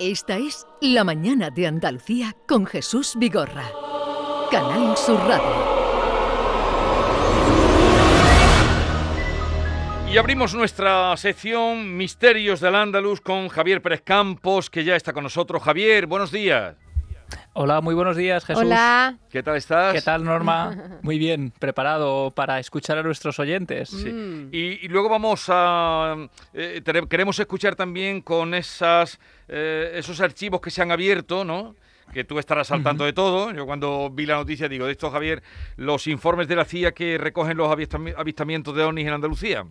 Esta es La Mañana de Andalucía con Jesús Vigorra. Canal Sur Radio. Y abrimos nuestra sección Misterios del Andaluz con Javier Pérez Campos, que ya está con nosotros. Javier, buenos días. Hola, muy buenos días, Jesús. Hola. ¿Qué tal estás? ¿Qué tal, Norma? Muy bien, preparado para escuchar a nuestros oyentes. Sí. Y, y luego vamos a... eh, queremos escuchar también con esas, eh, esos archivos que se han abierto, ¿no? Que tú estarás al tanto de todo. Yo cuando vi la noticia digo, de esto, Javier, los informes de la CIA que recogen los avistami- avistamientos de ovnis en Andalucía.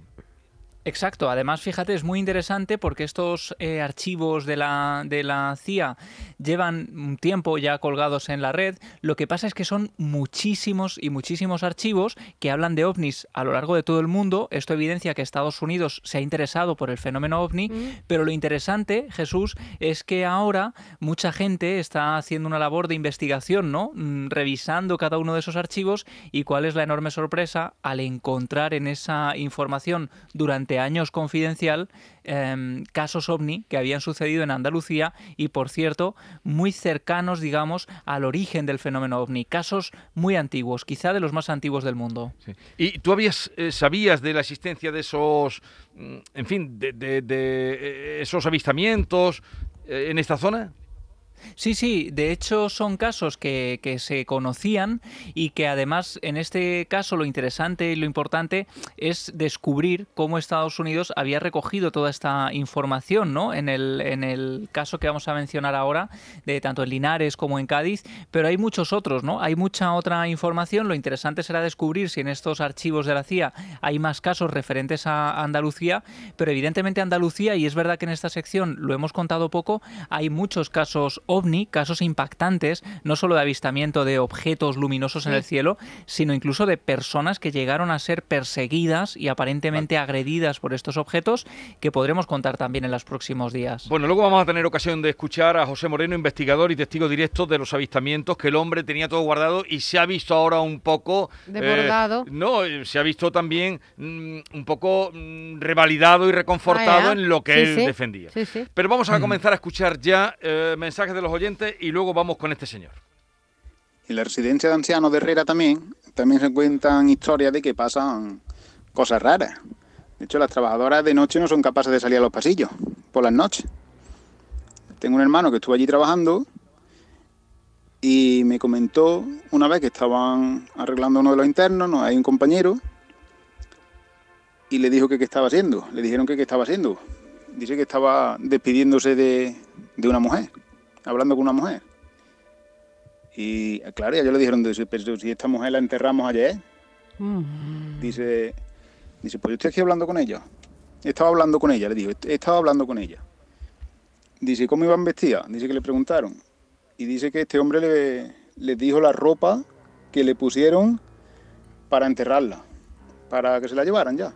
Exacto, además fíjate, es muy interesante porque estos eh, archivos de la, de la CIA llevan un tiempo ya colgados en la red, lo que pasa es que son muchísimos y muchísimos archivos que hablan de ovnis a lo largo de todo el mundo, esto evidencia que Estados Unidos se ha interesado por el fenómeno ovni, pero lo interesante, Jesús, es que ahora mucha gente está haciendo una labor de investigación, ¿no? Mm, Revisando cada uno de esos archivos y cuál es la enorme sorpresa al encontrar en esa información durante años confidencial em, casos ovni que habían sucedido en Andalucía y, por cierto, muy cercanos, digamos, al origen del fenómeno ovni. Casos muy antiguos, quizá de los más antiguos del mundo. ¿Y tú habías, eh, sabías de la existencia de esos, mm, en fin, de, de- de, eh, esos avistamientos eh, en esta zona? Sí, sí, de hecho son casos que, que se conocían y que además en este caso lo interesante y lo importante es descubrir cómo Estados Unidos había recogido toda esta información, ¿no? En el, en el caso que vamos a mencionar ahora, de tanto en Linares como en Cádiz, pero hay muchos otros, ¿no? Hay mucha otra información, lo interesante será descubrir si en estos archivos de la CIA hay más casos referentes a Andalucía, pero evidentemente Andalucía, y es verdad que en esta sección lo hemos contado poco, hay muchos casos ovni, casos impactantes, no solo de avistamiento de objetos luminosos en el cielo, sino incluso de personas que llegaron a ser perseguidas y aparentemente agredidas por estos objetos, que podremos contar también en los próximos días. Bueno, luego vamos a tener ocasión de escuchar a José Moreno, investigador y testigo directo de los avistamientos, que el hombre tenía todo guardado y se ha visto ahora un poco... Desbordado. eh, no, eh, se ha visto también mm, un poco mm, revalidado y reconfortado Ah, en lo que Sí, él sí. defendía. Sí, sí. Pero vamos a comenzar a escuchar ya eh, mensajes de los oyentes y luego vamos con este señor. En la residencia de ancianos de Herrera también, también se cuentan historias de que pasan cosas raras. De hecho, las trabajadoras de noche no son capaces de salir a los pasillos por las noches. Tengo un hermano que estuvo allí trabajando y me comentó una vez que estaban arreglando uno de los internos, no hay un compañero, y le dijo que qué estaba haciendo. Le dijeron que qué estaba haciendo. Dice que estaba despidiéndose de, de una mujer, hablando con una mujer. Y claro, ya yo le dijeron, pero si esta mujer la enterramos ayer, Mm. dice, dice, pues yo estoy aquí hablando con ella. Estaba hablando con ella, le digo, estaba hablando con ella. Dice, ¿cómo iban vestidas? Dice que le preguntaron. Y dice que este hombre le, le dijo la ropa que le pusieron para enterrarla, para que se la llevaran ya,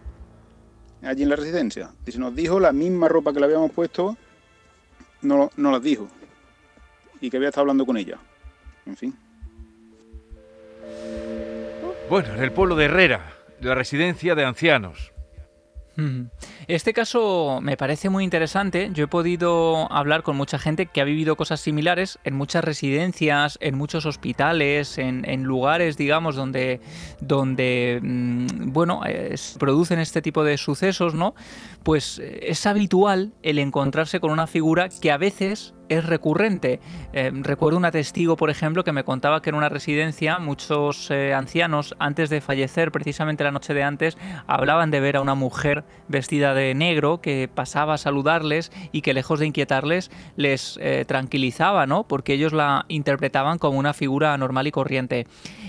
allí en la residencia. Dice, nos dijo la misma ropa que le habíamos puesto, no, no las dijo. Y que había estado hablando con ella. En fin. Bueno, en el pueblo de Herrera, la residencia de ancianos. Ujú. Este caso me parece muy interesante. Yo he podido hablar con mucha gente que ha vivido cosas similares en muchas residencias, en muchos hospitales, en, en lugares, digamos, donde, donde mm, bueno, se producen este tipo de sucesos, ¿no? Pues eh, es habitual el encontrarse con una figura que a veces es recurrente. Eh, recuerdo una testigo, por ejemplo, que me contaba que en una residencia muchos eh, ancianos, antes de fallecer, precisamente la noche de antes, hablaban de ver a una mujer vestida de negro que pasaba a saludarles y que lejos de inquietarles les eh, tranquilizaba, ¿no? Porque ellos la interpretaban como una figura normal y corriente.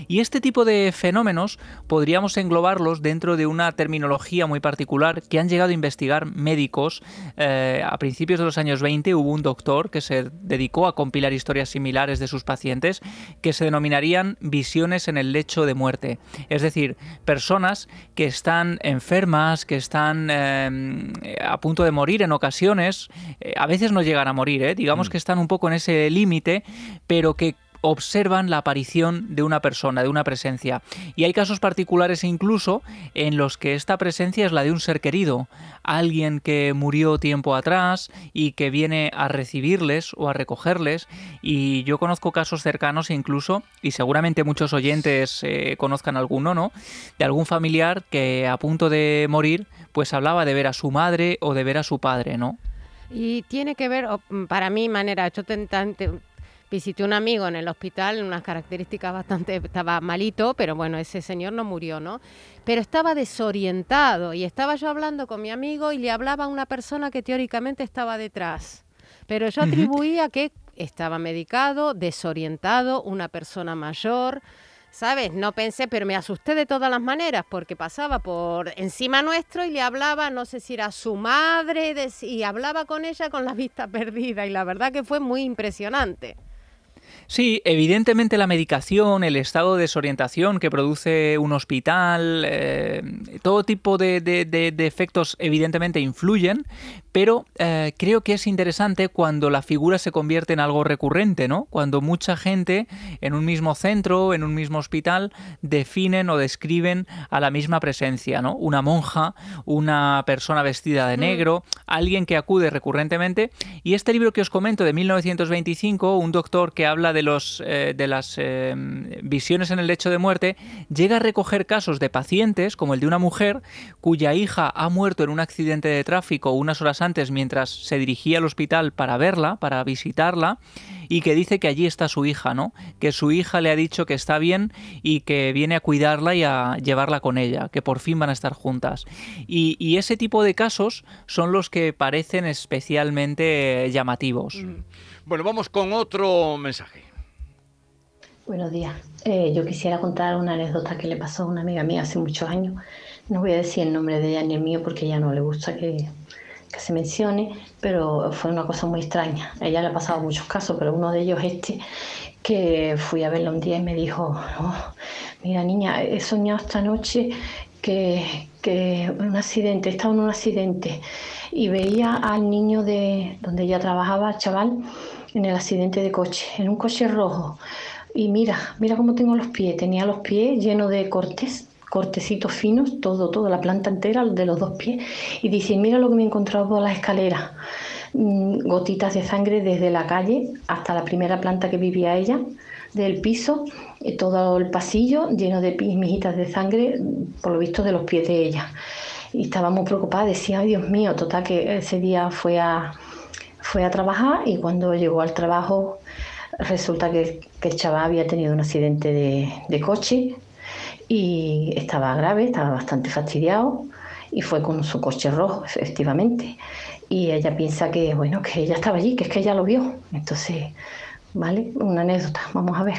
Y este tipo de fenómenos podríamos englobarlos dentro de una terminología muy particular que han llegado a investigar médicos. Eh, a principios de los años 20 hubo un doctor que se dedicó a compilar historias similares de sus pacientes que se denominarían visiones en el lecho de muerte. Es decir, personas que están enfermas, que están eh, a punto de morir en ocasiones, eh, a veces no llegan a morir, digamos que están un poco en ese límite, pero que observan la aparición de una persona, de una presencia. Y hay casos particulares incluso en los que esta presencia es la de un ser querido, alguien que murió tiempo atrás y que viene a recibirles o a recogerles. Y yo conozco casos cercanos incluso, y seguramente muchos oyentes eh, conozcan alguno, ¿no? De algún familiar que a punto de morir, pues hablaba de ver a su madre o de ver a su padre, ¿no? Y tiene que ver, para mí, manera, yo visité un amigo en el hospital, unas características bastante, estaba malito, pero bueno, ese señor no murió, ¿no? Pero estaba desorientado y estaba yo hablando con mi amigo y le hablaba a una persona que teóricamente estaba detrás. Pero yo atribuía que estaba medicado, desorientado, una persona mayor, ¿sabes? No pensé, pero me asusté de todas las maneras porque pasaba por encima nuestro y le hablaba, no sé si era su madre, y hablaba con ella con la vista perdida y la verdad que fue muy impresionante. Sí, evidentemente la medicación, el estado de desorientación que produce un hospital, eh, todo tipo de, efectos evidentemente influyen, pero eh, creo que es interesante cuando la figura se convierte en algo recurrente, ¿no? Cuando mucha gente en un mismo centro, en un mismo hospital, definen o describen a la misma presencia, ¿no? Una monja, una persona vestida de mm. negro, alguien que acude recurrentemente. Y este libro que os comento de 1925, un doctor que habla de de, los, eh, de las eh, visiones en el lecho de muerte, llega a recoger casos de pacientes, como el de una mujer cuya hija ha muerto en un accidente de tráfico unas horas antes mientras se dirigía al hospital para verla, para visitarla, y que dice que allí está su hija, ¿no? Que su hija le ha dicho que está bien y que viene a cuidarla y a llevarla con ella, que por fin van a estar juntas. Y, y ese tipo de casos son los que parecen especialmente llamativos. Mm. Bueno, vamos con otro mensaje. Buenos días. Eh, yo quisiera contar una anécdota que le pasó a una amiga mía hace muchos años. No voy a decir el nombre de ella ni el mío porque a ella no le gusta que, se mencione, pero fue una cosa muy extraña. A ella le ha pasado muchos casos, pero uno de ellos este, que fui a verla un día y me dijo, oh, mira niña, he soñado esta noche que, que un accidente, estaba en un accidente y veía al niño de donde ella trabajaba, chaval, en el accidente de coche, en un coche rojo y mira, mira cómo tengo los pies. Tenía los pies llenos de cortes, cortecitos finos, todo, toda la planta entera de los dos pies. Y dice, mira lo que me he encontrado por las escaleras. Mm, gotitas de sangre desde la calle hasta la primera planta que vivía ella, del piso, y todo el pasillo lleno de mijitas de sangre, por lo visto de los pies de ella. Y estaba muy preocupada, decía, ay Dios mío, total que ese día fue a, fue a trabajar y cuando llegó al trabajo Resulta que, el chaval había tenido un accidente de, coche y estaba grave, estaba bastante fastidiado y fue con su coche rojo, efectivamente. Y ella piensa que, bueno, que ella estaba allí, que es que ella lo vio. Entonces, ¿vale? Una anécdota, vamos a ver.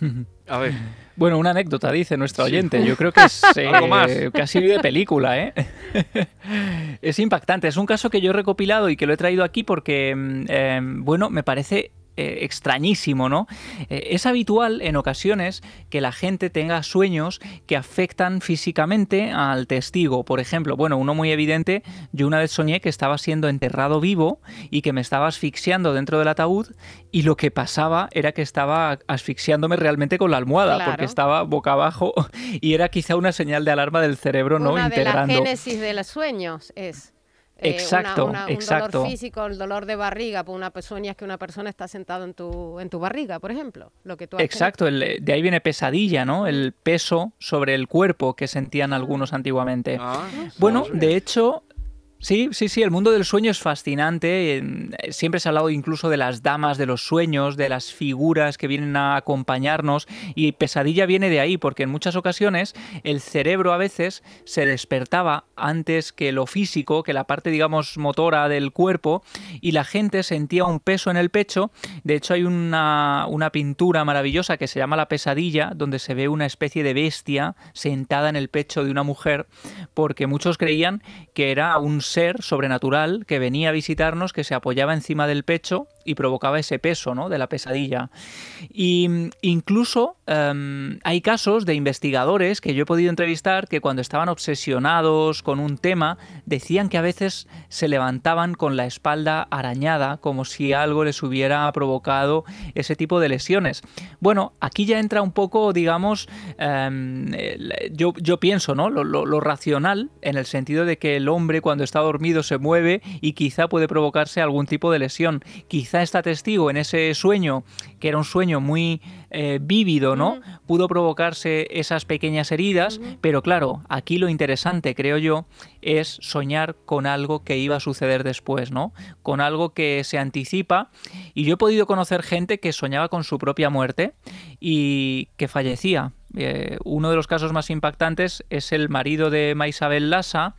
a ver. Bueno, una anécdota, dice nuestro oyente. Yo creo que es eh, casi de película, ¿eh? es impactante. Es un caso que yo he recopilado y que lo he traído aquí porque, mm, eh, bueno, me parece eh, extrañísimo, ¿no? Eh, es habitual en ocasiones que la gente tenga sueños que afectan físicamente al testigo. Por ejemplo, bueno, uno muy evidente, yo una vez soñé que estaba siendo enterrado vivo y que me estaba asfixiando dentro del ataúd y lo que pasaba era que estaba asfixiándome realmente con la almohada porque estaba boca abajo y era quizá una señal de alarma del cerebro, ¿no? Una de la génesis de los sueños es eh, exacto, exacto. Un dolor físico, el dolor de barriga, por una persona es que una persona está sentada en tu, en tu barriga, por ejemplo. Lo que tú exacto, de ahí viene pesadilla, ¿no? El peso sobre el cuerpo que sentían algunos antiguamente. Ah, bueno, de hecho, Sí, sí, sí, el mundo del sueño es fascinante. Siempre se ha hablado incluso de las damas de los sueños, de las figuras que vienen a acompañarnos y pesadilla viene de ahí, porque en muchas ocasiones el cerebro a veces se despertaba antes que lo físico, que la parte, digamos, motora del cuerpo y la gente sentía un peso en el pecho. De hecho, hay una, una pintura maravillosa que se llama La pesadilla, donde se ve una especie de bestia sentada en el pecho de una mujer, porque muchos creían que era un ser sobrenatural que venía a visitarnos, que se apoyaba encima del pecho y provocaba ese peso ¿no? de la pesadilla. Y mm, incluso em, hay casos de investigadores que yo he podido entrevistar que cuando estaban obsesionados con un tema decían que a veces se levantaban con la espalda arañada como si algo les hubiera provocado ese tipo de lesiones. Bueno, aquí ya entra un poco, digamos, em, yo, pienso, ¿no? Lo, lo racional en el sentido de que el hombre cuando está dormido se mueve y quizá puede provocarse algún tipo de lesión. Quizá está testigo en ese sueño, que era un sueño muy eh, vívido, ¿no? Pudo provocarse esas pequeñas heridas, pero claro, aquí lo interesante, creo yo, es soñar con algo que iba a suceder después, ¿no? Con algo que se anticipa. Y yo he podido conocer gente que soñaba con su propia muerte y que fallecía. Eh, uno de los casos más impactantes es el marido de Maisabel Lassa,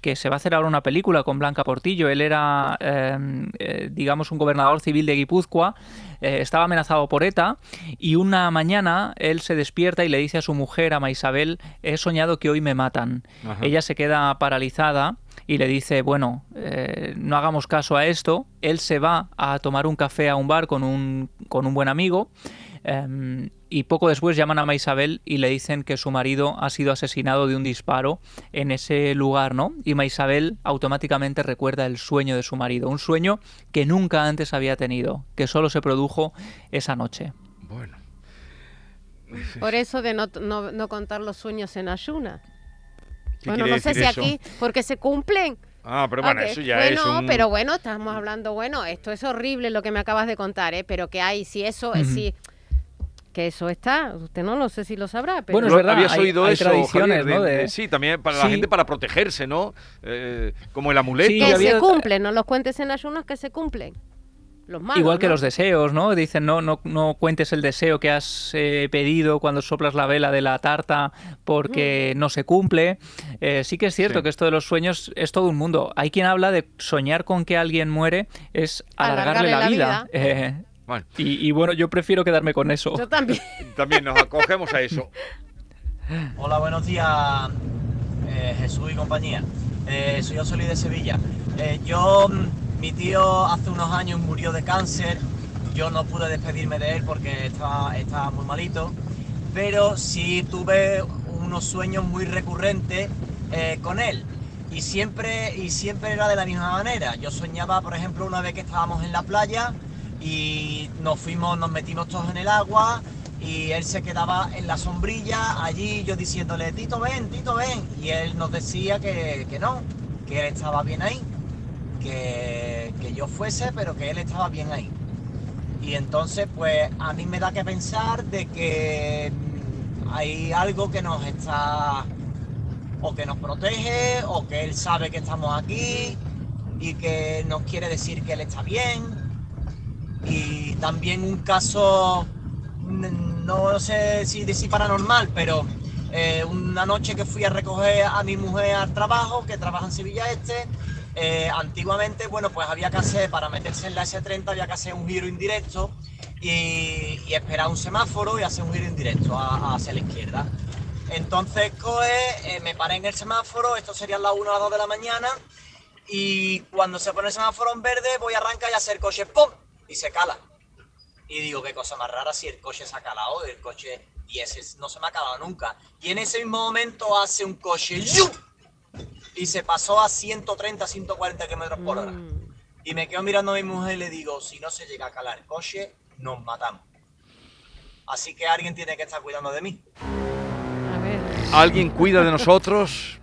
que se va a hacer ahora una película con Blanca Portillo. Él era, em, eh, digamos, un gobernador civil de Guipúzcoa, eh, estaba amenazado por ETA y una mañana él se despierta y le dice a su mujer, a Maisabel, he soñado que hoy me matan. Ella se queda paralizada y le dice, bueno, eh, no hagamos caso a esto. Él se va a tomar un café a un bar con un, con un buen amigo Em, y poco después llaman a Maisabel y le dicen que su marido ha sido asesinado de un disparo en ese lugar, ¿no? Y Maisabel automáticamente recuerda el sueño de su marido, un sueño que nunca antes había tenido, que solo se produjo esa noche. Bueno. Por eso de no, contar los sueños en ayuna. Bueno, no sé si aquí, porque se cumplen. Ah, pero bueno, eso ya es un... pero bueno, estamos hablando, bueno, esto es horrible lo que me acabas de contar, ¿eh? Pero que hay, si eso, es si que eso está, usted no lo sé si lo sabrá, pero... Bueno, es verdad, habías oído eso, tradiciones, ¿no? sí, también para la gente para protegerse, ¿no? Eh, como el amuleto. que se cumplen, no los cuentes en ayunos que se cumplen. Los malos, Igual que los deseos, ¿no? Dicen, no, no, no cuentes el deseo que has eh, pedido cuando soplas la vela de la tarta porque no se cumple. Eh, sí que es cierto que esto de los sueños es todo un mundo. Hay quien habla de soñar con que alguien muere es alargarle, la, vida. Y, bueno, yo prefiero quedarme con eso. Yo también. también nos acogemos a eso. Hola, buenos días, eh, Jesús y compañía. Eh, soy Osoli de Sevilla. Eh, yo, mm, mi tío hace unos años murió de cáncer. Yo no pude despedirme de él porque estaba, estaba muy malito. Pero sí tuve unos sueños muy recurrentes con él. Y siempre, y siempre era de la misma manera. Yo soñaba, por ejemplo, una vez que estábamos en la playa y nos fuimos, nos metimos todos en el agua y él se quedaba en la sombrilla allí, yo diciéndole, Tito ven, Tito ven, y él nos decía que, no, que él estaba bien ahí, que, que yo fuese, pero que él estaba bien ahí. Y entonces, pues a mí me da que pensar de que hay algo que nos está, o que nos protege, o que él sabe que estamos aquí, y que nos quiere decir que él está bien, y también un caso, no sé si decir paranormal, pero eh, una noche que fui a recoger a mi mujer al trabajo, que trabaja en Sevilla Este, eh, antiguamente, bueno, pues había que hacer, para meterse en la S30, había que hacer un giro indirecto y, esperar un semáforo y hacer un giro indirecto hacia la izquierda. Entonces, coge, eh, me paré en el semáforo, esto sería las 1 o las 2 de la mañana, y cuando se pone el semáforo en verde, voy a arrancar y hacer coche, ¡pum! Y se cala. Y digo, qué cosa más rara si el coche se ha calado, el coche y ese no se me ha calado nunca. Y en ese mismo momento hace un coche y se pasó a 130, 140 kilómetros por hora. Mm. Y me quedo mirando a mi mujer y le digo, si no se llega a calar el coche, nos matamos. Así que alguien tiene que estar cuidando de mí. A ver. Alguien cuida de nosotros.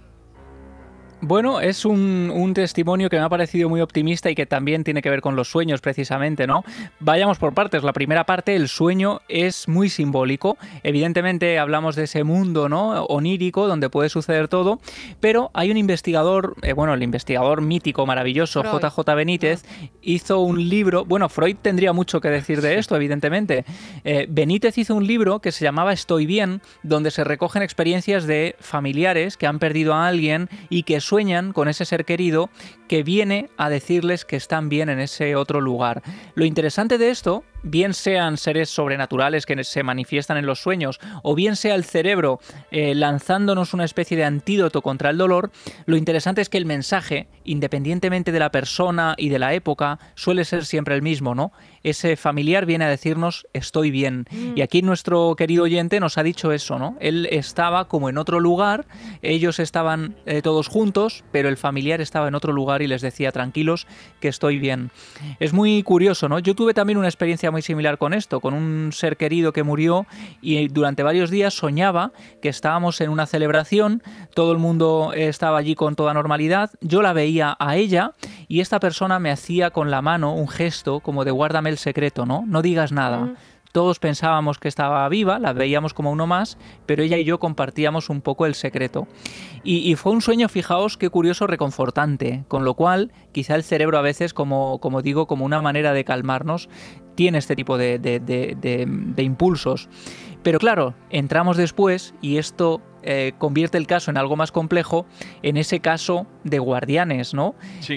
Bueno, es un, testimonio que me ha parecido muy optimista y que también tiene que ver con los sueños, precisamente, ¿no? Vayamos por partes. La primera parte, el sueño, es muy simbólico. Evidentemente hablamos de ese mundo, ¿no? Onírico, donde puede suceder todo, pero hay un investigador, eh, bueno, el investigador mítico, maravilloso, JJ Benítez, hizo un libro. Bueno, Freud tendría mucho que decir de esto, evidentemente. Eh, Benítez hizo un libro que se llamaba Estoy bien, donde se recogen experiencias de familiares que han perdido a alguien y que sueñan con ese ser querido que viene a decirles que están bien en ese otro lugar. Lo interesante de esto bien sean seres sobrenaturales que se manifiestan en los sueños, o bien sea el cerebro eh, lanzándonos una especie de antídoto contra el dolor, lo interesante es que el mensaje, independientemente de la persona y de la época, suele ser siempre el mismo, ¿no? Ese familiar viene a decirnos estoy bien. Y aquí nuestro querido oyente nos ha dicho eso, ¿no? Él estaba como en otro lugar, ellos estaban eh, todos juntos, pero el familiar estaba en otro lugar y les decía tranquilos que estoy bien. Es muy curioso, ¿no? Yo tuve también una experiencia muy similar con esto, con un ser querido que murió y durante varios días soñaba que estábamos en una celebración, todo el mundo estaba allí con toda normalidad, yo la veía a ella y esta persona me hacía con la mano un gesto como de guárdame el secreto, ¿no? No digas nada. Todos pensábamos que estaba viva, la veíamos como uno más, pero ella y yo compartíamos un poco el secreto. Y, fue un sueño, fijaos, qué curioso, reconfortante, con lo cual quizá el cerebro a veces, como, como digo, como una manera de calmarnos, tiene este tipo de, de, impulsos. Pero claro, entramos después y esto eh, convierte el caso en algo más complejo, en ese caso de guardianes, ¿no?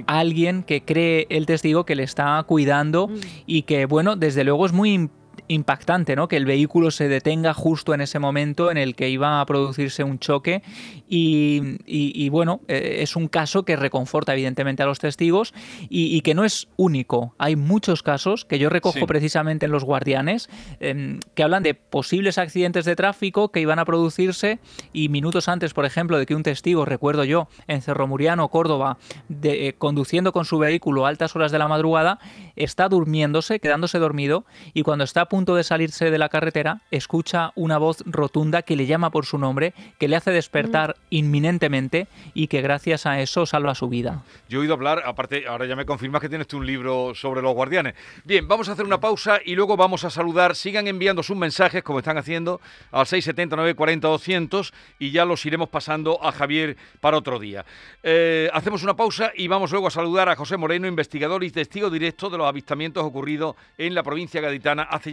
Alguien que cree el testigo que le está cuidando mm. y que, bueno, desde luego es muy impactante, ¿no? Que el vehículo se detenga justo en ese momento en el que iba a producirse un choque y, bueno, eh, es un caso que reconforta evidentemente a los testigos y, que no es único. Hay muchos casos que yo recojo precisamente en los guardianes em, que hablan de posibles accidentes de tráfico que iban a producirse y minutos antes, por ejemplo, de que un testigo, recuerdo yo, en Cerro Muriano, Córdoba, de, eh, conduciendo con su vehículo a altas horas de la madrugada, está durmiéndose, quedándose dormido y cuando está punto de salirse de la carretera, escucha una voz rotunda que le llama por su nombre, que le hace despertar inminentemente y que gracias a eso salva su vida. Yo he oído hablar, aparte, ahora ya me confirmas que tienes tú un libro sobre los guardianes. Bien, vamos a hacer una pausa y luego vamos a saludar. Sigan enviando sus mensajes, como están haciendo, al 679 40 200 y ya los iremos pasando a Javier para otro día. Eh, hacemos una pausa y vamos luego a saludar a José Moreno, investigador y testigo directo de los avistamientos ocurridos en la provincia gaditana hace